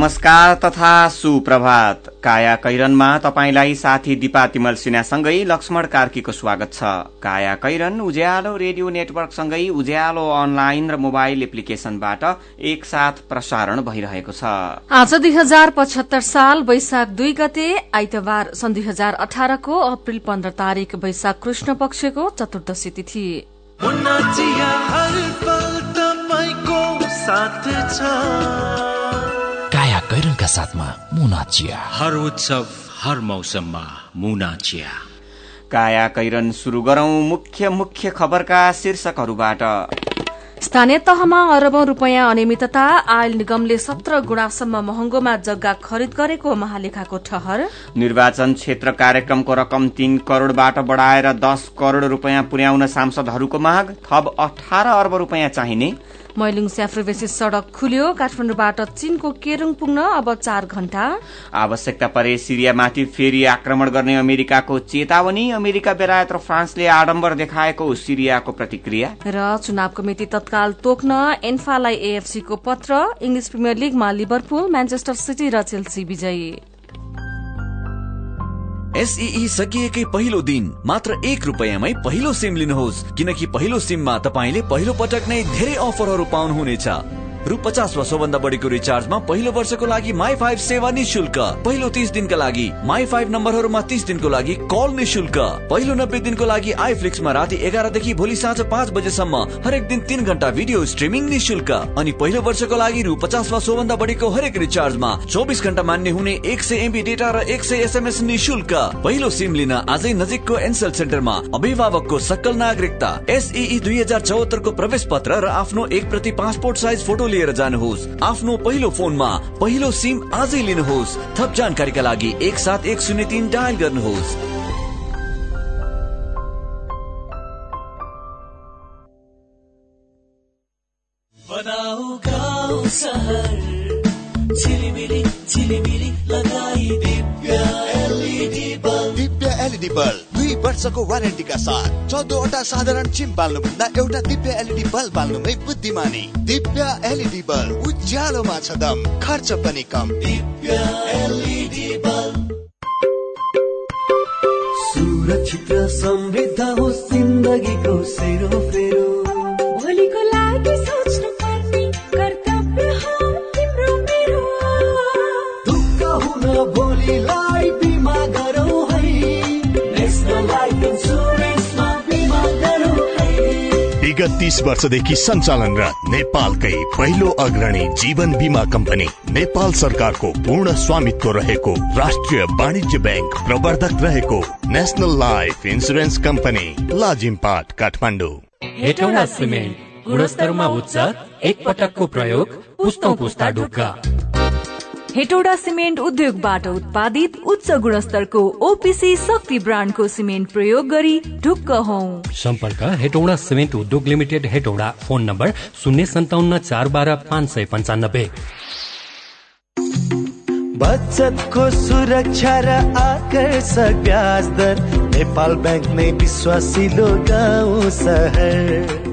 नमस्कार तथा सुप्रभात। काया कैरनमा तपाईँलाई साथी दिपा तिमल सिन्हासँगै लक्ष्मण कार्कीको स्वागत छ। काया कैरन उज्यालो रेडियो नेटवर्कसँगै उज्यालो अनलाइन र मोबाइल एप्लिकेशनबाट एकसाथ प्रसारण भइरहेको छ। आज दुई हजार पचहत्तर साल वैशाख दुई गते आइतबार सन् दुई हजार अठारको अप्रेल पन्ध्र तारीक वैशाख कृष्ण पक्षको चतुर्दशी तिथि। कैरनका साथमा मुना चिया हर उत्सव हर मौसममा मुना चिया काया कैरन शुरू गरौं मुख्य मुख्य खबरका शीर्षकहरूबाट। स्थानीय तहमा अरबौं रूपियाँ अनियमितता आयल निगमले सत्र गुणासम्म महँगोमा जग्गा खरिद गरेको महालेखाको ठहर। निर्वाचन क्षेत्र कार्यक्रमको रकम तीन करोड़बाट बढ़ाएर दस करोड़ रूपियाँ पुर्याउन सांसदहरूको माग। थप अठार अर्ब रूपियाँ चाहिने। मैलुङ स्याफ्रेबेसी सड़क खुल्यो। काठमाडौँबाट चीनको केरुङ पुग्न अब चार घण्टा आवश्यकता परे सिरियामाथि फेरि आक्रमण गर्ने अमेरिकाको चेतावनी। अमेरिका बेलायत र फ्रान्सले आडम्बर देखाएको सिरियाको प्रतिक्रिया। र चुनावको मिति तत्काल तोक्न एन्फालाई एएफसीको पत्र। इङ्ग्लिस प्रिमियर लिगमा लिभरपुल म्यान्चेस्टर सिटी र चेल्सी विजयी। एसई सकिएकै पहिलो दिन मात्र एक रुपियाँमै पहिलो सिम लिनुहोस् किनकि पहिलो सिममा तपाईँले पहिलो पटक नै धेरै अफरहरू पाउनुहुनेछ। रु पचास वा सोभन्दा बढीको रिचार्जमा पहिलो वर्षको लागि माई फाइभ सेवा निशुल्क। पहिलो तिस दिनका लागि माई फाइभ नम्बरहरूमा तिस दिनको लागि कल निशुल्क। पहिलो नब्बे दिनको लागि आइफ्लिक्समा राति एघारदेखि भोलि साँझ पाँच बजेसम्म हरेक दिन तीन घण्टा भिडियो स्ट्रिमिङ निशुल्क। अनि पहिलो वर्षको लागि रु पचास वा सोभन्दा बढीको हरेक रिचार्जमा चौबिस घण्टा मान्य हुने एक सय एमबी डेटा र एक सय एसएमएस निशुल्क। पहिलो सिम लिन आजै नजिकको एनसेल सेन्टरमा अभिभावकको सकल नागरिकता। एसई दुई हजार चौहत्तरको प्रवेश पत्र र आफ्नो एक प्रति पासपोर्ट साइज फोटो लिएर जानुहोस्। आफ्नो पहिलो फोनमा पहिलो सिम आजै लिनुहोस्। थप जानकारीका लागि एक सात एक शून्य तिन डायल गर्नुहोस्। बनाऊ गाउँ सहर। झिलिमिली झिलिमिली एलइडी बल्ब दुई वर्षको वारेन्टीका साथ चौधवटा साधारण चिम बाल्नुभन्दा एउटा दिव्य एलइडी बल्ब बाल्नुमै बुद्धिमानी। दिव्य एलइडी बल्ब उज्यालोमा छ दम खर्च पनि कम। दिव्य एलइडी बल्ब सुरक्षित समृद्ध होस् जिन्दगीको सेरोफेरो भोलिको विगत तीस वर्षदेखि सञ्चालनरत नेपालकै पहिलो अग्रणी जीवन बिमा कम्पनी नेपाल सरकारको पूर्ण स्वामित्व रहेको राष्ट्रिय वाणिज्य ब्याङ्क प्रवर्धक रहेको national life insurance company Lazimpat Kathmandu. Cement गुणस्तरमा उच्च एक पटकको प्रयोग पुस्तौँ पुस्ता ढुक्का। हेटौडा सिमेन्ट उद्योगबाट उत्पादित उच्च गुणस्तरको ओपिसी शक्ति ब्रान्डको सिमेन्ट प्रयोग गरी ढुक्क हौ। सम्पर्क हेटौडा सिमेन्ट उद्योग लिमिटेड हेटौडा फोन नम्बर शून्य सन्ताउन्न चार बाह्र पाँच सय पन्चानब्बे। बचतको सुरक्षा र आकर्षक ब्याज दर नेपाल ब्याङ्क नै विश्वासिलो गाउँ सहर।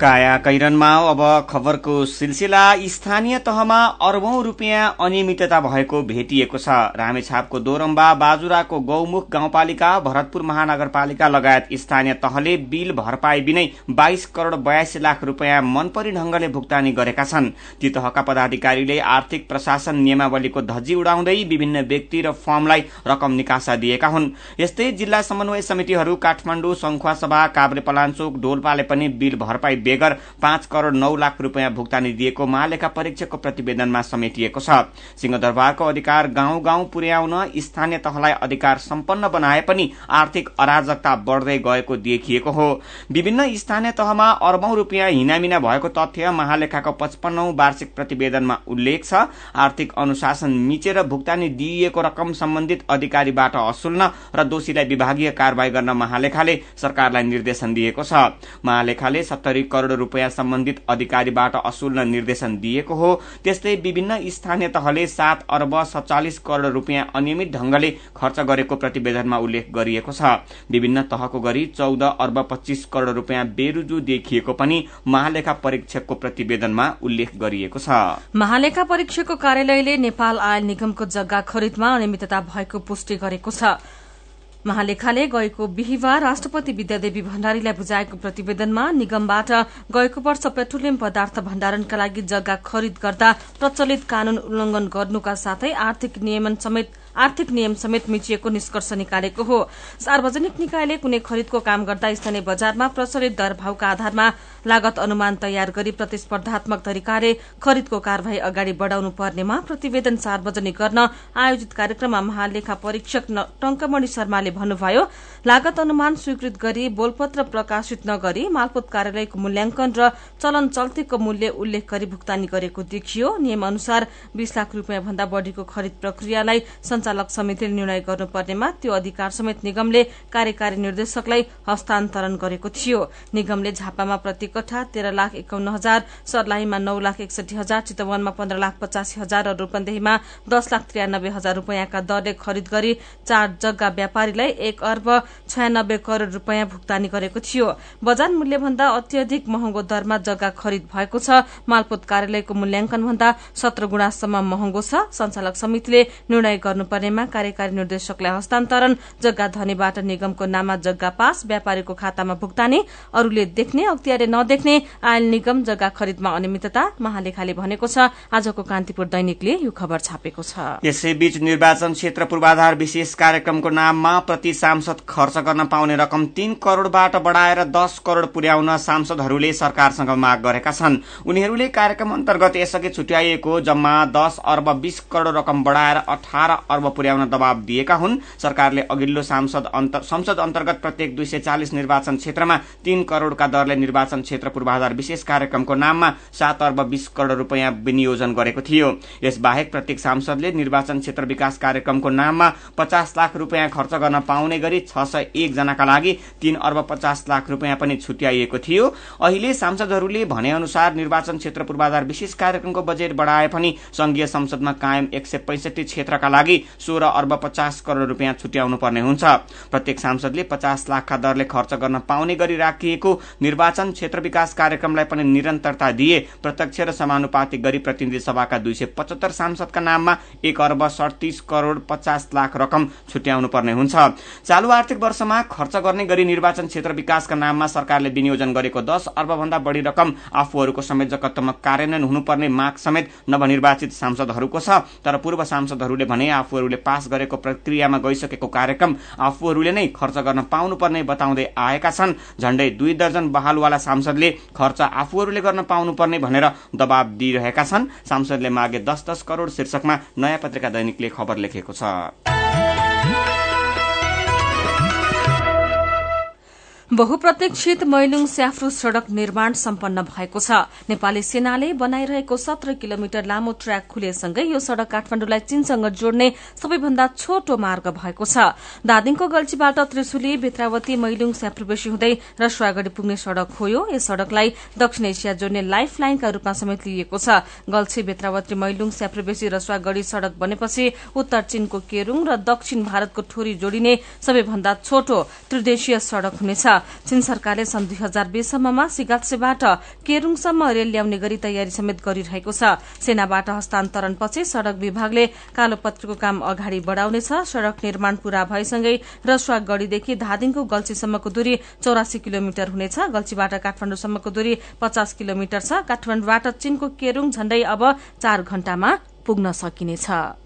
काया कैरनमा अब खबरको सिलसिला स्थानीय तहमा अरबौं रूपियाँ अनियमितता भएको भेटिएको छ। रामेछापको दोरम्बा बाजुराको गौमुख गाउँपालिका भरतपुर महानगरपालिका लगायत स्थानीय तहले बिल भरपाई बिनै बाइस करोड़ बयासी लाख रूपियाँ मनपरी ढंगले भुक्तानी गरेका छन्। ती तहका पदाधिकारीले आर्थिक प्रशासन नियमावलीको धज्जी उडाउँदै विभिन्न व्यक्ति र फर्मलाई रकम निकासा दिएका हुन्। यस्तै जिल्ला समन्वय समितिहरू काठमाडौँ संखुवासभा काभ्रे पलाञ्चोक डोल्पाले पनि बिल भरपाई बेगर पाँच करोड़ नौ लाख रूपियाँ भुक्तानी दिएको महालेखा परीक्षकको प्रतिवेदनमा समेटिएको छ। सिंहदरबारको अधिकार गाउँ गाउँ पुर्याउन स्थानीय तहलाई अधिकार सम्पन्न बनाए पनि आर्थिक अराजकता बढ्दै गएको देखिएको हो। विभिन्न स्थानीय तहमा अर्बौं रूपियाँ हिनामिना भएको तथ्य महालेखाको पचपन्नौ वार्षिक प्रतिवेदनमा उल्लेख छ। आर्थिक अनुशासन मिचेर भुक्तानी दिइएको रकम सम्बन्धित अधिकारीबाट असुल्न र दोषीलाई विभागीय कारवाही गर्न महालेखाले सरकारलाई निर्देशन दिएको छ। महालेखाले सत्तरी करोड़ रूपियाँ सम्बन्धित अधिकारीबाट असुल्न निर्देशन दिएको हो। त्यस्तै विभिन्न स्थानीय तहले सात अर्ब सत्तालिस करोड़ रूपियाँ अनियमित ढंगले खर्च गरेको प्रतिवेदनमा उल्लेख गरिएको छ। विभिन्न तहको गरी चौध अर्ब पच्चीस करोड़ रूपियाँ बेरुजु देखिएको पनि महालेखा परीक्षकको प्रतिवेदनमा उल्लेख गरिएको छ। महालेखा परीक्षकको कार्यालयले नेपाल आयल निगमको जग्गा खरिदमा अनियमितता भएको पुष्टि गरेको छ। महालेखाले गएको बिहिबार राष्ट्रपति विद्यादेवी भण्डारीलाई बुझाएको प्रतिवेदनमा निगमबाट गएको वर्ष पेट्रोलियम पदार्थ भण्डारणका लागि जग्गा खरिद गर्दा प्रचलित कानून उल्लंघन गर्नुका साथै आर्थिक नियमन समेत आर्थिक नियम समेत मिचिएको निष्कर्ष निकालेको हो। सार्वजनिक निकायले कुनै खरिदको काम गर्दा स्थानीय बजारमा प्रचलित दर भावका आधारमा लागत अनुमान तयार गरी प्रतिस्पर्धात्मक तरिकाले खरिदको कार्यवाही अगाडि बढ़ाउनु पर्नेमा प्रतिवेदन सार्वजनिक गर्न आयोजित कार्यक्रममा महालेखा परीक्षक टंकमणि शर्माले भन्नुभयो लागत अनुमान स्वीकृत गरी बोलपत्र प्रकाशित नगरी मालपोत कार्यालयको मूल्याङ्कन र चलन चल्तीको मूल्य उल्लेख गरी भुक्तानी गरेको देखियो। नियम अनुसार बीस लाख रूपियाँ भन्दा बढ़ीको खरिद प्रक्रियालाई संचालक समितिले निर्णय गर्नुपर्नेमा त्यो अधिकार समेत निगमले कार्यकारी निर्देशकलाई हस्तान्तरण गरेको थियो। निगमले झापामा प्रति कठा तेह्र लाख एकाउन्न हजार सर्लाहीमा नौ लाख एकसठी हजार चितवनमा पन्ध्र लाख पचासी हजार र रूपन्देहीमा दस लाख त्रियानब्बे हजार रूपियाँका दरले खरिद गरी चार जग्गा व्यापारीलाई एक अर्ब छयानब्बे करोड़ रूपियाँ भुक्तानी गरेको थियो। बजार मूल्यभन्दा अत्यधिक महँगो दरमा जग्गा खरिद भएको छ। मालपोत कार्यालयको मूल्याङ्कन भन्दा सत्र गुणासम्म महँगो छ। संचालक समितिले निर्णय गर्नुपर्नेमा कार्यकारी निर्देशकलाई हस्तान्तरण जग्गा धनीबाट निगमको नाममा जग्गा पास व्यापारीको खातामा भुक्तानी अरूले देख्ने अख्तियारले नदेख्ने आयल निगम जग्गा खरिदमा अनियमितता महालेखाले भनेको छ। आजको कान्तिपुर दैनिकले यो खबर छापेको छ। यसैबीच निर्वाचन क्षेत्र पूर्वाधार विशेष कार्यक्रमको नाममा प्रति सांसद खर्च गर्न पाउने रकम तीन करोड़बाट बढ़ाएर दस करोड़ पुर्याउन सांसदहरूले सरकारसँग माग गरेका छन्। उनीहरूले कार्यक्रम अन्तर्गत यसअघि छुट्याइएको जम्मा दस अर्ब बीस करोड़ रकम बढ़ाएर अठार अर्ब पुर्याउन दबाव दिएका हुन्। सरकारले अघिल्लो सांसद संसद अन्तर्गत प्रत्येक दुई सय चालिस निर्वाचन क्षेत्रमा तीन करोड़का दरले निर्वाचन क्षेत्र पूर्वाधार विशेष कार्यक्रमको नाममा सात अर्ब बीस करोड़ रूपियाँ विनियोजन गरेको थियो। यसबाहेक प्रत्येक सांसदले निर्वाचन क्षेत्र विकास कार्यक्रमको नाममा पचास लाख रूपियाँ खर्च गर्न पाउने गरी छ सय एक जनाका लागि तीन अर्ब पचास लाख रूपियाँ पनि छुट्याइएको थियो। अहिले सांसदहरूले भने अनुसार निर्वाचन क्षेत्र पूर्वाधार विशेष कार्यक्रमको बजेट बढ़ाए पनि संघीय संसदमा कायम एक सय पैंसठी क्षेत्रका लागि सोह्र अर्ब पचास करोड़ रूपियाँ छुट्याउनु पर्ने हुन्छ। प्रत्येक सांसदले पचास लाखका दरले खर्च गर्न पाउने गरी राखिएको निर्वाचन क्षेत्र विकास कार्यक्रमलाई पनि निरन्तरता दिए प्रत्यक्ष र समानुपातिक गरी प्रतिनिधि सभाका दुई सय पचहत्तर सांसदका नाममा एक अर्ब सडतिस करोड़ पचास लाख रकम छुट्याउनु पर्ने हुन्छ। चालू आर्थिक वर्षमा खर्च गर्ने गरी निर्वाचन क्षेत्र विकासका नाममा सरकारले विनियोजन गरेको दस अर्ब भन्दा बढ़ी रकम आफूहरूको समेत जकत्तमा कार्यान्वयन हुनुपर्ने माग समेत नवनिर्वाचित सांसदहरूको छ। तर पूर्व सांसदहरूले भने आफूहरूले पास गरेको प्रक्रियामा गइसकेको कार्यक्रम आफूहरूले नै खर्च गर्न पाउनुपर्ने बताउँदै आएका छन्। झण्डै दुई दर्जन बहालवाला सांसदले खर्च आफूहरूले गर्न पाउनुपर्ने भनेर दबाव दिइरहेका छन्। सांसदले मागे दस दस करोड़ शीर्षकमा नयाँ पत्रिका दैनिकले खबर लेखेको छ। बहुप्रतीक्षित मैलुङ स्याफ्रू सड़क निर्माण सम्पन्न भएको छ। नेपाली सेनाले बनाइरहेको सत्र किलोमिटर लामो ट्र्याक खुलेसँगै यो सड़क काठमाण्डुलाई चीनसँग जोड्ने सबैभन्दा छोटो मार्ग भएको छ। दादिङको गल्छीबाट त्रिशुली बेत्रावती मैलुङ स्याफ्रूबेसी हुँदै रसुवागढ़ी पुग्ने सड़क हो यो। यस सड़कलाई दक्षिण एसिया जोड्ने लाइफ लाइनका रूपमा समेत लिइएको छ। गल्छी बेत्रावती मैलुङ स्याफ्रूबेसी रसुवागढ़ी सड़क बनेपछि उत्तर चीनको केरूङ र दक्षिण भारतको ठोरी जोडिने सबैभन्दा छोटो त्रिदेशीय सड़क हुनेछ। चीन सरकारले सन् दुई हजार बीससम्ममा सिगात्सेबाट केरूङसम्म रेल ल्याउने गरी तयारी समेत गरिरहेको छ। सेनाबाट हस्तान्तरणपछि सड़क विभागले कालोपत्रीको काम अगाडि बढ़ाउनेछ। सड़क निर्माण पूरा भएसँगै रसुवागढ़ीदेखि धादिङको गल्छीसम्मको दूरी चौरासी किलोमिटर हुनेछ। गल्छीबाट काठमाण्डुसम्मको दूरी पचास किलोमिटर छ। काठमाण्डुबाट चीनको केरूङ झण्डै अब चार घण्टामा पुग्न सकिनेछ।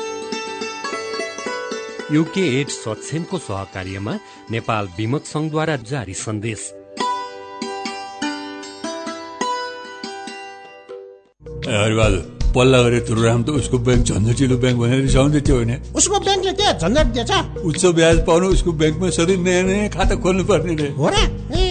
युके एड सक्षमको सहकार्यमा नेपाल विमक संघद्वारा जारी सन्देश। हरिबहादुर पल्ला गरे तुरुराम त उसको ब्याङ्क झन्झटिलो ब्याङ्क भनेर रिसाउँदै थियो होइन? उसको ब्याङ्कले के झन्झट दिएछ। उच्च ब्याज पाउनु उसको ब्याङ्कमा सधैँ नयाँ नयाँ खाता खोल्नु पर्ने रे हो र? ए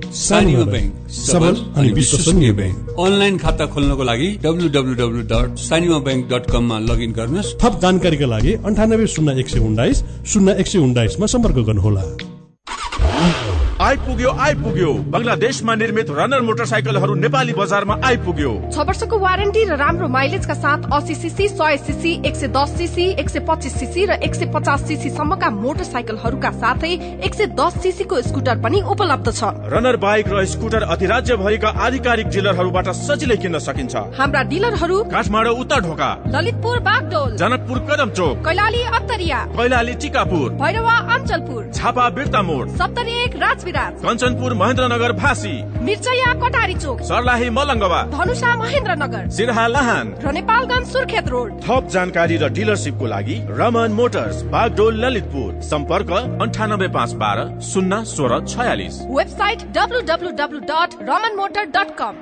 सानिमा ब्याङ्क सबल अनि विश्वसनीय ब्याङ्क। अनलाइन खाता खोल्नको लागि W W W dot Sanima bank dot कममा लगइन गर्नुहोस्। थप जानकारीका लागि अन्ठानब्बे शून्य एक सय उन्नाइस शून्य एक सय उन्नाइसमा सम्पर्क गर्नुहोला। आइपुग्यो आइपुग्यो। बङ्गलादेशमा निर्मित रनर मोटरसाइकलहरू नेपाली बजारमा आइपुग्यो। छ वर्षको वारेन्टी र राम्रो माइलेजका साथ अस्सी सिसी सय सिसी एक सय दस सिसी एक सय पच्चिस सिसी र एक सय पचास सिसी सम्मका मोटरसाइकलहरूका साथै एक सय दस सिसीको स्कुटर पनि उपलब्ध छ। रनर बाइक र स्कुटर अधिराज्यभरिका आधिकारिक डिलरहरूबाट सजिलै किन्न सकिन्छ। हाम्रा डिलरहरू काठमाडौँ उत्तर ढोका ललितपुर बागडोल। जनकपुर कदम चोक कैलाली अत्तरिया। कैलाली टिकापुर। भैरवा अञ्चलपुर। झापा बिर्ता मोड सप्तरी एक राजविराज कञ्चनपुर महेन्द्रनगर भासी मिर्चया कटारी चोक। सर्लाही मलङ्गवा। धनुषा महेन्द्रनगर। सिरहा लहान। र नेपालगञ्ज सुर्खेत रोड। थप जानकारी र डिलरसिपको लागि रमन मोटर्स बागडोल ललितपुर। सम्पर्क अन्ठानब्बे पाँच बाह्र शून्य सोह्र छयालिस। Website W W W dot Raman motor dot com.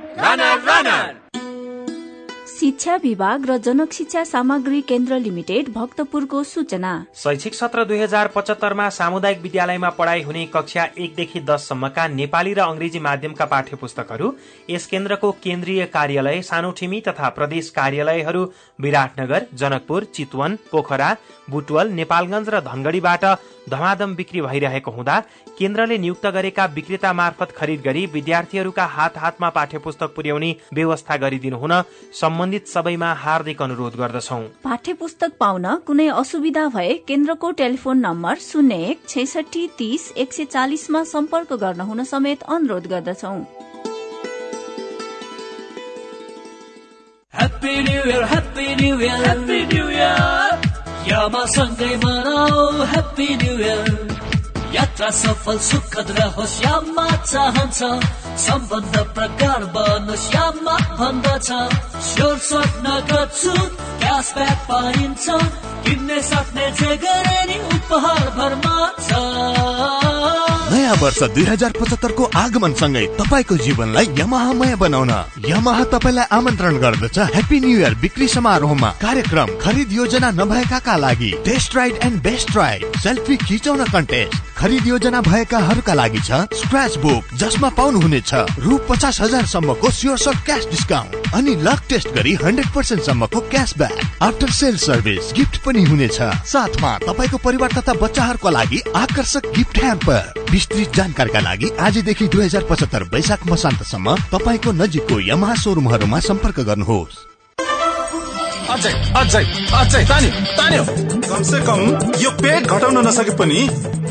शिक्षा विभाग र जनक शिक्षा सामग्री केन्द्र लिमिटेड भक्तपुरको सूचना। शैक्षिक सत्र दुई हजार पचहत्तरमा सामुदायिक विद्यालयमा पढ़ाई हुने कक्षा एकदेखि दससम्मका नेपाली र अंग्रेजी माध्यमका पाठ्य पुस्तकहरू यस केन्द्रको केन्द्रीय कार्यालय सानोठिमी तथा प्रदेश कार्यालयहरू विराटनगर जनकपुर चितवन पोखरा बुटवल नेपालगंज र धनगढ़ीबाट धमाधम बिक्री भइरहेको हुँदा केन्द्रले नियुक्त गरेका विक्रेता मार्फत खरिद गरी विद्यार्थीहरूका हात हातमा पाठ्य पुस्तक पुर्याउने व्यवस्था गरिदिनु हुन सम्बन्धित सबैमा हार्दिक अनुरोध गर्दछौ पाठ्य पुस्तक पाउन कुनै असुविधा भए केन्द्रको टेलिफोन नम्बर शून्य एक छैसठी तीस एक सय चालिसमा सम्पर्क गर्न हुन समेत अनुरोध गर्दछौ Happy New Year, Happy New Year, Happy New Year. यामा सँगै मनाऊ Happy New Year. यात्रा सफल सुखद रहोस् यामा चाहन्छ। सम्बन्ध प्रगाढ बनोस् यामा भन्दछ। स्योर स्वप्न गर्छु क्यासब्याक पाइन्छ किन्ने सक्ने जे गरे उपहार भरमा छ। नयाँ वर्ष दुई हजार पचहत्तरको आगमनसँगै तपाईँको जीवनलाई यमाहामय बनाउन। यमाहा तपाईँलाई आमन्त्रण गर्दछ। ह्याप्पी न्यू इयर बिक्री समारोहमा कार्यक्रम खरिद योजना नभएकाका लागि test ride and best ride selfie खिचाउन कन्टेस्ट खरिद योजना भएकाहरूका लागि छ स्क्रच बुक जसमा पाउनुहुनेछ रु पचास हजारसम्मको स्योर क्यास डिस्काउन्ट अनि लक टेस्ट गरी हन्ड्रेड पर्सेन्ट सम्मको cashback. After sale service gift पनि हुनेछ। साथमा तपाईँको परिवार तथा बच्चाहरूको लागि आकर्षक गिफ्ट ह्याम्पर। विस्तृत जानकारीका लागि आजदेखि दुई हजार पचहत्तर वैशाख मसान्तसम्म तपाईँको नजिकको यमहा सोरुमहरूमा सम्पर्क गर्नुहोस्। अझै अझै अझै तान्यो तान्यो। कमसे कम यो पेट घटाउन नसके पनि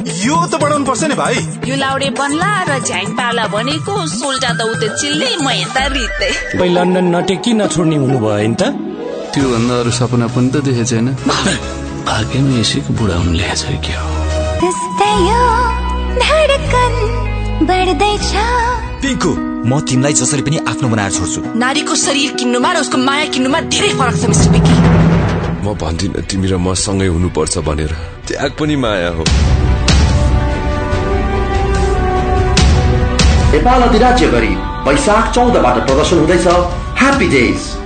यो त बढाउनु पर्छ नि भाइ। यो लाउडे बन्ला र झ्याङ पाला भनेको सोल्टा त उते चिल्ले म यता रित्ते। तपाईँ लन्डन नटेकी नछोड्ने हुनुभयो नि त? त्योभन्दा अरू सपना पनि त देखेको छैन। भाग्यमा यसैको बुढा हुनु ल्याएछ के हो? पिङ्कु म तिमीलाई जसरी पनि आफ्नो बनाएर छोड्छु। नारीको शरीर किन्नुमा र उसको माया किन्नुमा धेरै फरक छ मिस्टर बिकी म भन्दिन तिमी र म सँगै हुनुपर्छ भनेर। त्याग पनि माया हो। नेपाल अधिराज्य गरी वैशाख चौधबाट प्रदर्शन हुँदैछ। ह्याप्पी डेज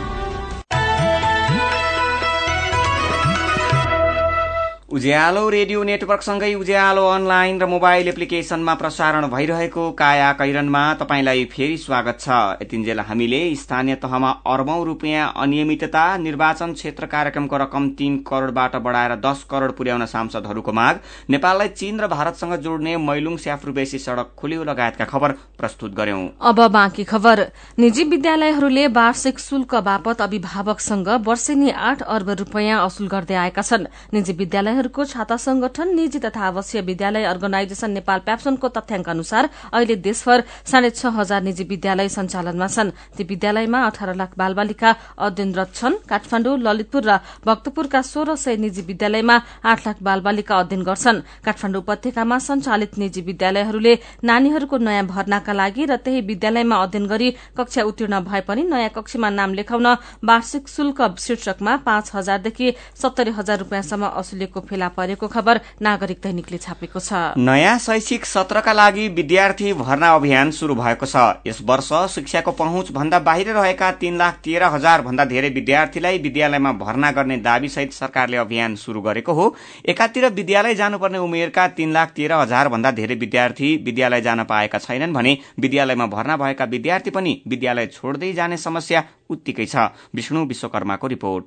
उज्यालो रेडियो नेटवर्कसँगै उज्यालो अनलाइन र मोबाइल एप्लिकेशनमा प्रसारण भइरहेको काया कैरनमा तपाईँलाई फेरि स्वागत छ। यतिन्जेल हामीले स्थानीय तहमा अर्बौं रूपियाँ अनियमितता निर्वाचन क्षेत्र कार्यक्रमको रकम तीन करोड़बाट बढ़ाएर दस करोड़ पुर्याउन सांसदहरूको माग। नेपाललाई चीन र भारतसँग जोड्ने मैलुङ स्याफ्रुबेसी सड़क खुल्यो लगायतका खबर प्रस्तुत गर्यौं। अब बाँकी खबर। निजी विद्यालयहरूले वार्षिक शुल्क बापत अभिभावकसँग वर्षेनी आठ अर्ब रूपियाँ असुल गर्दै आएका छन्। निजी विद्यालय विद्यालयहरूको छाता संगठन निजी तथा आवासीय विद्यालय अर्गनाइजेशन नेपाल प्याप्सनको तथ्याङ्क अनुसार अहिले देशभर साढे छ हजार निजी विद्यालय सञ्चालनमा छन्। ती विद्यालयमा अठार लाख बालबालिका अध्ययनरत छन्। काठमाण्डु ललितपुर र भक्तपुरका सोह्र सय निजी विद्यालयमा आठ लाख बालबालिका अध्ययन गर्छन्। काठमाण्डु उपत्यकामा सञ्चालित निजी विद्यालयहरूले नानीहरूको नयाँ भर्नाका लागि र त्यही विद्यालयमा अध्ययन गरी कक्षा उत्तीर्ण भए पनि नयाँ कक्षमा नाम लेखाउन वार्षिक शुल्क शीर्षकमा पाँच हजारदेखि सत्तरी हजार रूपियाँसम्म असुलिएको फेला परेको खबर नागरिक दैनिकले छापेको छ। नयाँ शैक्षिक सत्रका लागि विद्यार्थी भर्ना अभियान शुरू भएको छ। यस वर्ष शिक्षाको पहुँच भन्दा बाहिर रहेका तीन लाख तेह्र हजार भन्दा धेरै विद्यार्थीलाई विद्यालयमा भर्ना गर्ने दावी सहित सरकारले अभियान शुरू गरेको हो। एकातिर विद्यालय जानुपर्ने उमेरका तीन लाख तेह्र हजार भन्दा धेरै विद्यार्थी विद्यालय जान पाएका छैनन् भने विद्यालयमा भर्ना भएका विद्यार्थी पनि विद्यालय छोड्दै जाने समस्या उत्तिकै छ। विष्णु विश्वकर्माको रिपोर्ट।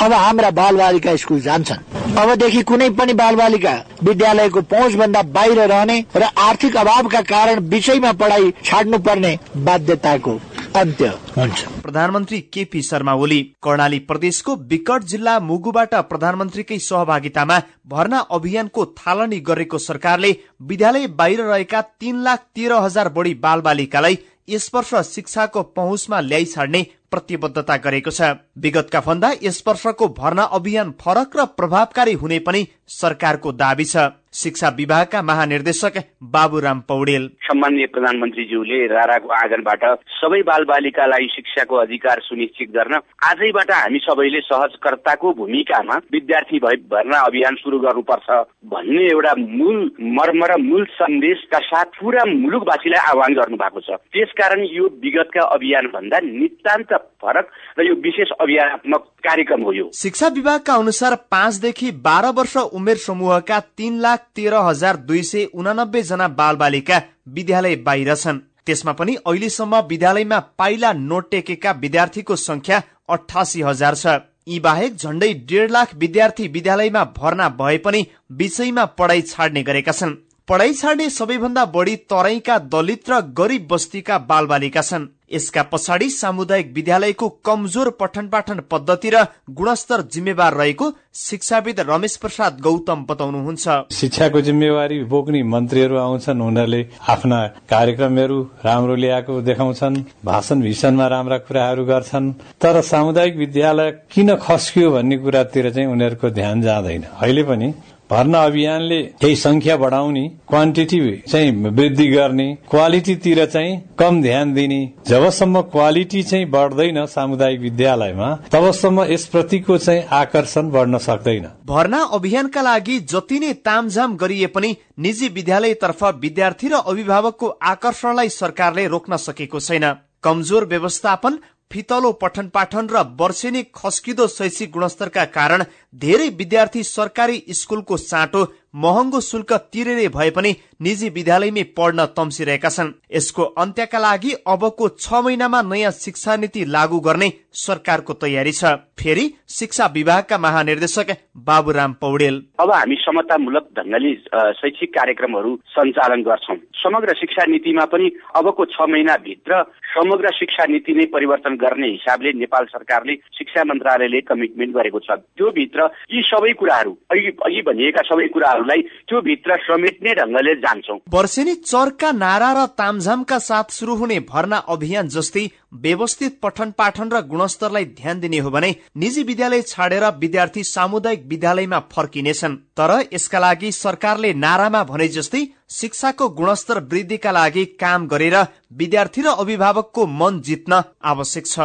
अब हाम्रा बालबालिका स्कुल जान्छन्। अबदेखि कुनै पनि बालबालिका विद्यालयको पहुँचभन्दा बाहिर रहने र आर्थिक अभावका कारण विषयमा पढाइ छाड्नु पर्ने बाध्यताको अन्त्य हुन्छ। प्रधानमन्त्री केपी शर्मा ओली कर्णाली प्रदेशको विकट जिल्ला मुगुबाट प्रधानमन्त्रीकै सहभागितामा भर्ना अभियानको थालनी गरेको सरकारले विद्यालय बाहिर रहेका तीन लाख तेह्र हजार बढी बालबालिकालाई यस वर्ष शिक्षाको पहुँचमा ल्याइ छाड्ने प्रतिबद्धता गरेको छ। विगतका भन्दा यस वर्षको भर्ना अभियान फरक र प्रभावकारी हुने पनि सरकारको दावी छ। शिक्षा विभागका महानिर्देशक बाबुराम पौडेल। सम्मान्य प्रधानमन्त्रीज्यूले राराको आँगनबाट सबै बाल बालिकालाई शिक्षाको अधिकार सुनिश्चित गर्न आजैबाट हामी सबैले सहजकर्ताको भूमिकामा विद्यार्थी भर्ना अभियान सुरु गर्नुपर्छ भन्ने एउटा मूल मर्म र मूल सन्देशका साथ पुरा मुलुकवासीलाई आह्वान गर्नु भएको छ। त्यसकारण यो विगतका अभियान भन्दा नितान्त फरक र यो विशेष अभियानात्मक कार्यक्रम हो यो। शिक्षा विभागका अनुसार पाँचदेखि बाह्र वर्ष उमेर समूहका तीन लाख तेह्र हजार दुई सय उनानब्बे जना बाल बालिका विद्यालय बाहिर छन्। त्यसमा पनि अहिलेसम्म विद्यालयमा पाइला नोटेकेका विद्यार्थीको संख्या अठासी हजार छ। यी बाहेक झण्डै डेढ लाख विद्यार्थी विद्यालयमा भर्ना भए पनि विषयमा पढाइ छाड्ने गरेका छन्। पढाइ छाड्ने सबैभन्दा बढी तराईका दलित र गरीब बस्तीका बालबालिका छन्। यसका पछाडि सामुदायिक विद्यालयको कमजोर पठन पाठन पद्धति र गुणस्तर जिम्मेवार रहेको शिक्षाविद रमेश प्रसाद गौतम बताउनुहुन्छ। शिक्षाको जिम्मेवारी बोक्ने मन्त्रीहरू आउँछन् उनीहरूले आफ्ना कार्यक्रमहरू राम्रो ल्याएको देखाउँछन् भाषण भिषणमा राम्रा कुराहरू गर्छन्। तर सामुदायिक विद्यालय किन खस्कियो भन्ने कुरातिर चाहिँ उनीहरूको ध्यान जाँदैन। अहिले पनि भर्ना अभियानले केही संख्या बढाउने क्वान्टिटी चाहिँ वृद्धि गर्ने क्वालिटीतिर चाहिँ कम ध्यान दिने जबसम्म क्वालिटी चाहिँ बढ्दैन सामुदायिक विद्यालयमा तबसम्म यसप्रतिको चाहिँ आकर्षण बढ्न सक्दैन। भर्ना अभियानका लागि जति नै तामझाम गरिए पनि निजी विद्यालयतर्फ विद्यार्थी र अभिभावकको आकर्षणलाई सरकारले रोक्न सकेको छैन। कमजोर व्यवस्थापन फितलो पठन पाठन र वर्षेनी खस्किदो शैक्षिक गुणस्तरका कारण धेरै विद्यार्थी सरकारी स्कूलको साटो महँगो शुल्क तिरेरै भए पनि निजी विद्यालयमै पढ्न तम्सिरहेका छन्। यसको अन्त्यका लागि अबको छ महिनामा नयाँ शिक्षा नीति लागू गर्ने सरकारको तयारी छ। फेरि शिक्षा विभागका महानिर्देशक बाबुराम पौडेल। अब हामी समतामूलक ढङ्गले शैक्षिक कार्यक्रमहरू सञ्चालन गर्छौँ। समग्र शिक्षा नीतिमा पनि अबको छ महिनाभित्र समग्र शिक्षा नीति नै परिवर्तन गर्ने हिसाबले नेपाल सरकारले शिक्षा मन्त्रालयले कमिटमेन्ट गरेको छ। त्यो भित्र यी सबै कुराहरू अघि अघि भनिएका सबै कुराहरूलाई त्यो भित्र समेट्ने ढङ्गले जान्छौँ। वर्षेनी चर्का नारा र तामझामका साथ शुरू हुने भर्ना अभियान जस्तै व्यवस्थित पठन पाठन र गुणस्तरलाई ध्यान दिने हो भने निजी विद्यालय छाडेर विद्यार्थी सामुदायिक विद्यालयमा फर्किनेछन्। तर यसका लागि सरकारले नारामा भने जस्तै शिक्षाको गुणस्तर वृद्धिका लागि काम गरेर विद्यार्थी र अभिभावकको मन जित्न आवश्यक छ।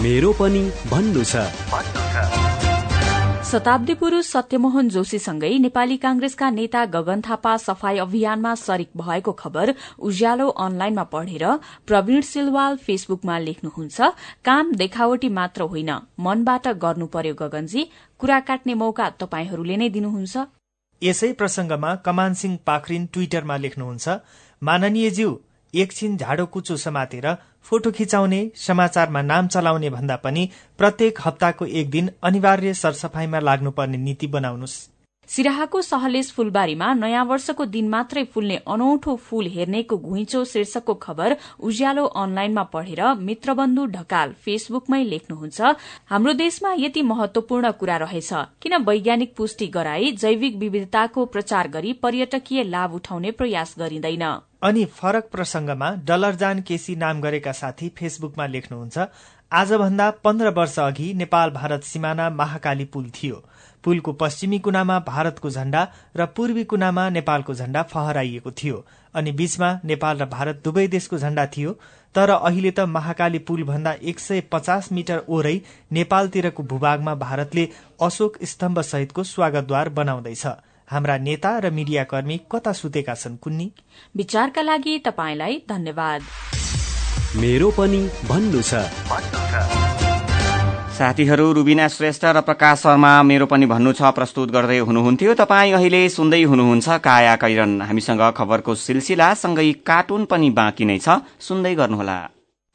मेरो पनि भन्नु छ। शताब्दी पुरूष सत्यमोहन जोशीसँगै नेपाली कांग्रेसका नेता गगन थापा सफाई अभियानमा सरिक भएको खबर उज्यालो अनलाइनमा पढेर प्रवीण सिलवाल फेसबुकमा लेख्नुहुन्छ काम देखावटी मात्र होइन मनबाट गर्नु पर्यो गगनजी। कुरा काट्ने मौका तपाईँहरूले नै दिनुहुन्छ। यसै प्रसंगमा कमान सिंह पाखरिन ट्विटरमा लेख्नुहुन्छ माननीयज्यू एकछिन झाडो कुचो समातेर फोटो खिचाउने समाचारमा नाम चलाउने भन्दा पनि प्रत्येक हप्ताको एक दिन अनिवार्य सरसफाईमा लाग्नुपर्ने नीति बनाउनुहोस् सिराहाको सहलेश फूलबारीमा नयाँ वर्षको दिन मात्रै फुल्ने अनौठो फूल हेर्नेको घुइँचो शीर्षकको खबर उज्यालो अनलाइनमा पढेर मित्रबन्धु ढकाल फेसबुकमै लेख्नुहुन्छ हाम्रो देशमा यति महत्वपूर्ण कुरा रहेछ किन वैज्ञानिक पुष्टि गराई जैविक विविधताको प्रचार गरी पर्यटकीय लाभ उठाउने प्रयास गरिँदैन? अनि फरक प्रसंगमा डलरजान केसी नाम गरेका साथी फेसबुकमा लेख्नुहुन्छ आजभन्दा पन्ध्र वर्ष अघि नेपाल भारत सिमाना महाकाली पुल थियो। पुलको पश्चिमी कुनामा भारतको झण्डा र पूर्वी कुनामा नेपालको झण्डा फहराइएको थियो। अनि बीचमा नेपाल र भारत दुवै देशको झण्डा थियो तर अहिले त महाकाली पुल भन्दा एक सय पचास मिटर ओरै नेपालतिरको भूभागमा भारतले अशोक स्तम्भ सहितको स्वागतद्वार बनाउँदैछ। हाम्रा नेता र मीडियाकर्मी कता सुतेका छन् कुन्नी? विचारका लागि तपाईँलाई धन्यवाद। मेरो पनि भन्नु छ। साथीहरू रुबिना श्रेष्ठ र प्रकाश शर्मा मेरो पनि भन्नु छ प्रस्तुत गर्दै हुनुहुन्थ्यो। तपाईँ अहिले सुन्दै हुनुहुन्छ काया कैरन। हामीसँग खबरको सिलसिला सँगै कार्टुन पनि बाँकी नै छ। सुन्दै गर्नुहोला।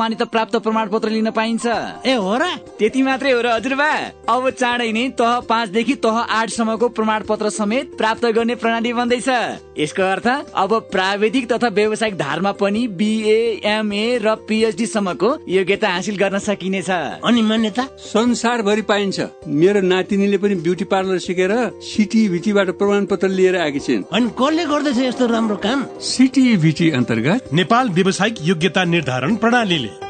मान्यता प्राप्त प्रमाण पत्र लिन पाइन्छ। ए हो र? त्यति मात्रै हो र हजुरबा। अब चाँडै नै तह पाँचदेखि तह आठसम्मको प्रमाण पत्र समेत प्राप्त गर्ने प्रणाली बन्दैछ। यसको अर्थ अब प्राविधिक तथा व्यावसायिक धारमा पनि बिए एमए र पिएचडी सम्मको योग्यता हासिल गर्न सकिनेछ। अनि मान्यता? संसारभरि पाइन्छ। मेरो नातिनीले पनि ब्युटी पार्लर सिकेर सिटिभिटीबाट प्रमाण पत्र लिएर आएकी छिन्। अनि कसले गर्दैछ यस्तो राम्रो काम? सिटिभिटी अन्तर्गत नेपाल व्यावसायिक योग्यता निर्धारण प्रणालीले।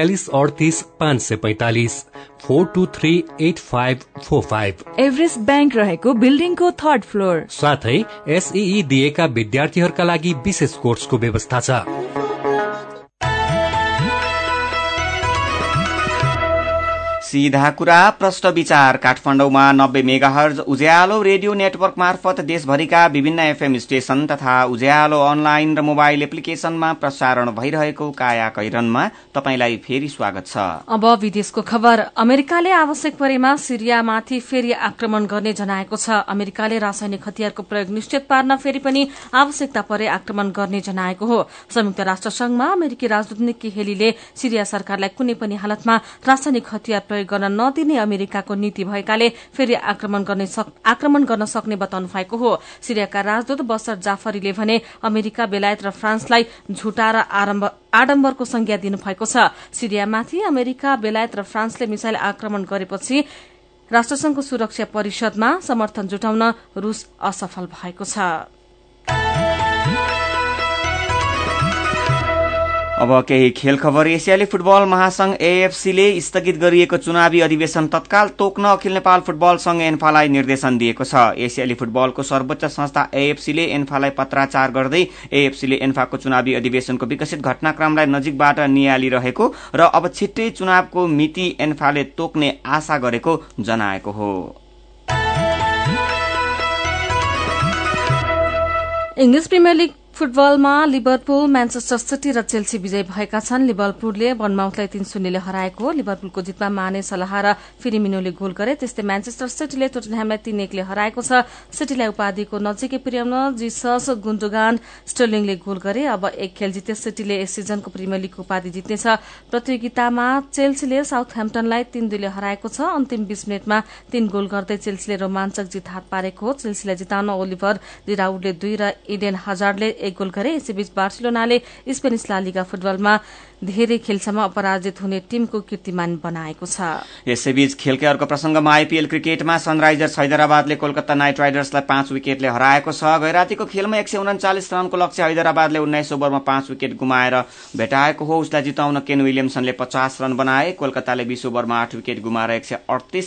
बयालिस अडतिस पाँच सय पैतालिस four two three eight five four five Everest bank रहेको बिल्डिङको थर्ड फ्लोर साथै एसई दिएका विद्यार्थीहरूका लागि विशेष कोर्सको व्यवस्था छ सीधा कुरा प्रश्न विचार। काठमाडौँमा नब्बे मेगाहर्ज उज्यालो रेडियो नेटवर्क मार्फत देशभरिका विभिन्न एफएम स्टेशन तथा उज्यालो अनलाइन र मोबाइल एप्लिकेशनमा प्रसारण भइरहेको काया कैरनमा तपाईंलाई फेरि स्वागत छ। अब विदेशको खबर। अमेरिकाले आवश्यक परेमा सिरियामाथि फेरि आक्रमण गर्ने जनाएको छ। अमेरिकाले रासायनिक हतियारको प्रयोग निश्चित पार्न फेरि पनि आवश्यकता परे आक्रमण गर्ने जनाएको हो। संयुक्त राष्ट्र संघमा अमेरिकी राजदूत निक्की हेलीले सिरिया सरकारलाई कुनै पनि हालतमा रासायनिक हतियार प्रयोग गर्न नदिने अमेरिकाको नीति भएकाले फेरि आक्रमण गर्न सक्ने बताउनु भएको हो। सिरियाका राजदूत बसर जाफरीले भने अमेरिका बेलायत र फ्रान्सलाई झुटा र आडम्बरको संज्ञा दिनुभएको छ। सिरियामाथि अमेरिका बेलायत र फ्रान्सले मिसाइल आक्रमण गरेपछि राष्ट्रसंघको सुरक्षा परिषदमा समर्थन जुटाउन रूस असफल भएको छ। अब केही खेल खबर एसियाली फुटबल महासंघ एएफसीले स्थगित गरिएको चुनावी अधिवेशन तत्काल तोक्न अखिल नेपाल फुटबल संघ एन्फालाई निर्देशन दिएको छ। एसियाली फुटबलको सर्वोच्च संस्था एएफसीले एन्फालाई पत्राचार गर्दै एएफसीले एन्फाको चुनावी अधिवेशनको विकसित घटनाक्रमलाई नजिकबाट निहालिरहेको र अब छिट्टै चुनावको मिति एन्फाले तोक्ने आशा गरेको जनाएको हो। इङ्ग्लिस प्रिमियर लिग फुटबलमा लिभरपुल म्यान्चेस्टर सिटी र चेल्सी विजय भएका छन्। लिभरपुलले बनमाउथलाई तीन शून्यले हराएको हो। लिभरपुलको जितमा माने सलाह र फिरिमिनोले गोल गरे त्यस्तै म्यान्चेस्टर सिटीले टोटनह्यामलाई तीन एकले हराएको छ। सिटीलाई उपाधिको नजिकै पुर्याउन जिसस गुन्डुगान स्टर्लिङले गोल गरे। अब एक खेल जिते सिटीले यस सिजनको प्रिमियर लिगको उपाधि जित्नेछ। प्रतियोगितामा चेल्सीले साउथ ह्याम्पटनलाई तीन दुईले हराएको छ। अन्तिम बीस मिनटमा तीन गोल गर्दै चेल्सीले रोमाञ्चक जित हात पारेको हो। चेल्सीलाई जिताउन ओलिभर लिराउडले दुई र इडेन हजारले गोल गरे। यसैबीच बार्सिलोनाले स्पेनिस लालिगा फुटबलमा धेरै खेलसम्म अपराजित हुने टीमको कीर्तिमान बनाएको छ। यसैबीच खेलकै अर्को प्रसंगमा आइपीएल क्रिकेटमा सनराइजर्स हैदराबादले कोलकाता नाइट राइडर्सलाई पाँच विकेटले हराएको छ। गैरातीको खेलमा एक रनको लक्ष्य हैदराबादले उन्नाइस ओभरमा पाँच विकेट गुमाएर भेटाएको हो। उसलाई जिताउन केन विलियमसनले पचास रन बनाए। कोलकाताले बीस ओभरमा आठ विकेट गुमाएर एक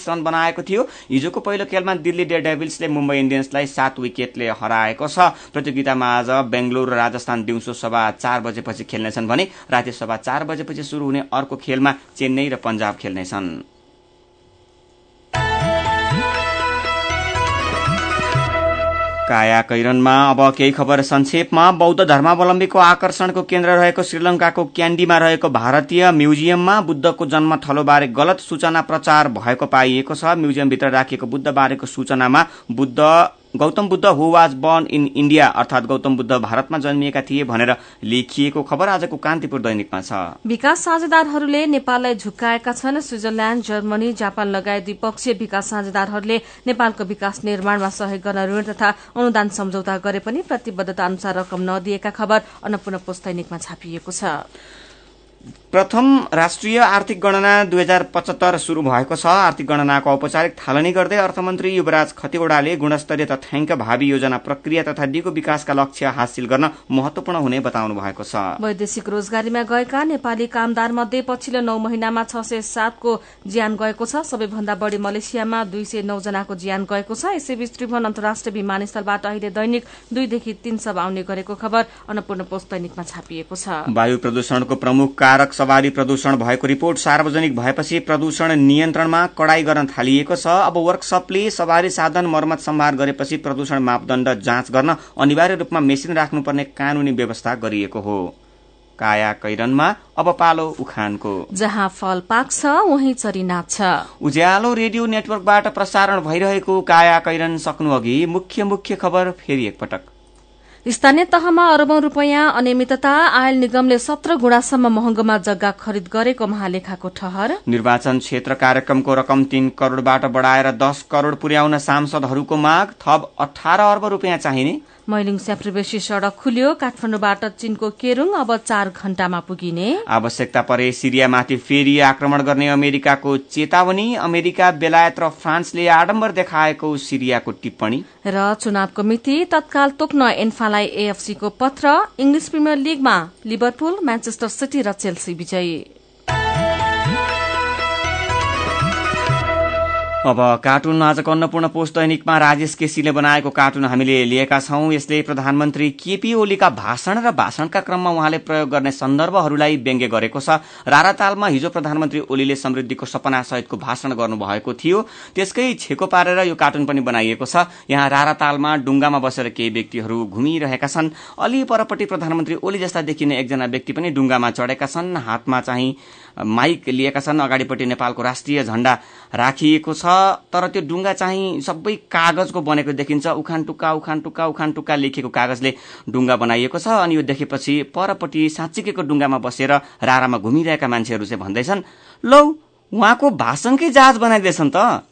रन बनाएको थियो। हिजोको पहिलो खेलमा दिल्ली डे डेभिल्सले मुम्बई इण्डियन्सलाई सात विकेटले हराएको छ। प्रतियोगितामा आज बेंगलोर र राजस्थान दिउँसो सभा चार बजेपछि खेल्नेछन् भने राति सभा चार बजेपछि शुरू हुने अर्को खेलमा चेन्नई र पञ्जाब खेल्नेछन्। काया कैरनमा अब केही खबर संक्षेपमा। बौद्ध धर्मावलम्बीको आकर्षणको केन्द्र रहेको श्रीलंकाको क्याण्डीमा रहेको भारतीय म्युजियममा बुद्धको जन्म थलोबारे गलत सूचना प्रचार भएको पाइएको छ। म्युजियमभित्र राखिएको बुद्धबारेको सूचनामा Buddha Gautam Buddha who was born in India अर्थात गौतम बुद्ध भारतमा जन्मिएका थिए भनेर लेखिएको खबर आजको कान्तिपुर दैनिकमा छ। विकास साझेदारहरूले नेपाललाई झुक्काएका छन्। स्विजरल्याण्ड जर्मनी जापान लगायत द्विपक्षीय विकास साझेदारहरूले नेपालको विकास निर्माणमा सहयोग गर्न ऋण तथा अनुदान सम्झौता गरे पनि प्रतिबद्धता अनुसार रकम नदिएका खबर अन्नपूर्ण पोस्ट दैनिकमा छापिएको छ। प्रथम राष्ट्रिय आर्थिक गणना दुई हजार पचहत्तर शुरू भएको छ। आर्थिक गणनाको औपचारिक थालनी गर्दै अर्थमन्त्री युवराज खतिवड़ाले गुणस्तरीय तथ्याङ्क भावी योजना प्रक्रिया तथा दिगो विकासका लक्ष्य हासिल गर्न महत्वपूर्ण हुने बताउनु भएको छ। वैदेशिक रोजगारीमा गएका नेपाली कामदार मध्ये पछिल्लो नौ महिनामा छ सय सातको ज्यान गएको छ। सबैभन्दा बढ़ी मलेसियामा दुई सय नौ जनाको ज्यान गएको छ। यसैबीच त्रिभुवन अन्तर्राष्ट्रिय विमानस्थलबाट अहिले दैनिक दुईदेखि तीन सब आउने गरेको खबर अन्नपूर्ण पोस्ट दैनिकमा छापिएको छ। वायु प्रदूषणको प्रमुख कारक सवारी प्रदूषण भएको रिपोर्ट सार्वजनिक भएपछि प्रदूषण नियन्त्रणमा कडाई गर्न थालिएको छ। अब वर्कसपले सवारी साधन मर्मत सम्भार गरेपछि प्रदूषण मापदण्ड जाँच गर्न अनिवार्य रूपमा मेसिन राख्नुपर्ने कानूनी व्यवस्था गरिएको हो। काया कैरनमा अब पालो उखानको। जहाँ फल पाक्छ वही चरी नाच्छ उज्यालो रेडियो नेटवर्कबाट प्रसारण भइरहेको काया कैरन सक्नु अघि मुख्य मुख्य खबर फेरि एकपटक। स्थानीय तहमा अरबौं रूपियाँ अनियमितता आयल निगमले सत्र गुणासम्म महँगोमा जग्गा खरिद गरेको महालेखाको ठहर। निर्वाचन क्षेत्र कार्यक्रमको रकम तीन करोड़बाट बढ़ाएर दस करोड़ पुर्याउन सांसदहरूको माग थप अठार अर्ब रूपियाँ चाहिने। मैलिङ स्याप्रेबेसी सड़क खुल्यो। काठमाडौँबाट चीनको केरुङ अब चार घण्टामा पुगिने। आवश्यकता परे सिरियामाथि फेरि आक्रमण गर्ने अमेरिकाको चेतावनी। अमेरिका बेलायत र फ्रान्सले आडम्बर देखाएको सिरियाको टिप्पणी। र चुनावको मिति तत्काल तोक्न एन्फालाई एएफसीको पत्र। इङ्ग्लिस प्रिमियर लिगमा लिभरपुल म्यान्चेस्टर सिटी र चेल्सी विजयी। अब कार्टुन आजको अन्नपूर्ण पोस्ट दैनिकमा राजेश केसीले बनाएको कार्टुन हामीले लिएका छौं। यसले प्रधानमन्त्री केपी ओलीका भाषण र भाषणका क्रममा उहाँले प्रयोग गर्ने सन्दर्भहरूलाई व्यङ्ग्य गरेको छ। रारातालमा हिजो प्रधानमन्त्री ओलीले समृद्धिको सपना सहितको भाषण गर्नुभएको थियो। त्यसकै छेको पारेर यो कार्टुन पनि बनाइएको छ। यहाँ रारातालमा डुङ्गामा बसेर केही व्यक्तिहरू घुमिरहेका छन्। अलि परपट्टि प्रधानमन्त्री ओली जस्ता देखिने एकजना व्यक्ति पनि डुङ्गामा चढेका छन्। हातमा चाहिँ माइक लिएका छन्। अगाडिपट्टि नेपालको राष्ट्रिय झण्डा राखिएको छ। तर त्यो डुङ्गा चाहिँ सबै कागजको बनेको देखिन्छ। उखान टुक्का उखान टुक्का उखान टुक्का लेखेको कागजले डुङ्गा बनाइएको छ अनि यो देखेपछि परपट्टि साँच्चीको डुङ्गामा बसेर रारामा घुमिरहेका मान्छेहरू चाहिँ भन्दैछन् लौ उहाँको भाषणकै जहाज बनाइदिएछन् त।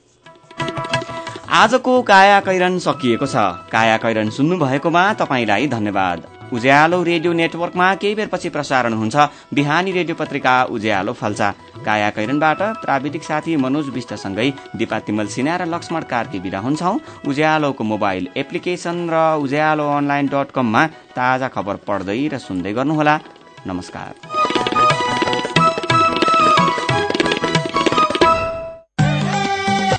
आजको काया कैरन सकिएको छ। काया कैरन सुन्नु भएकोमा तपाईँलाई धन्यवाद। उज्यालो रेडियो नेटवर्कमा केही बेरपछि प्रसारण हुन्छ। बिहानी रेडियो पत्रिका उज्यालो फल्चा काया कैरनबाट प्राविधिक साथी मनोज विष्टसँगै दिपा तिमल सिन्हा र लक्ष्मण कार्की विदा हुन्छौ। उज्यालोको मोबाइल एप्लिकेशन र उज्यालो अनलाइन डट कममा ताजा खबर पढ्दै र सुन्दै गर्नुहोला। नमस्कार।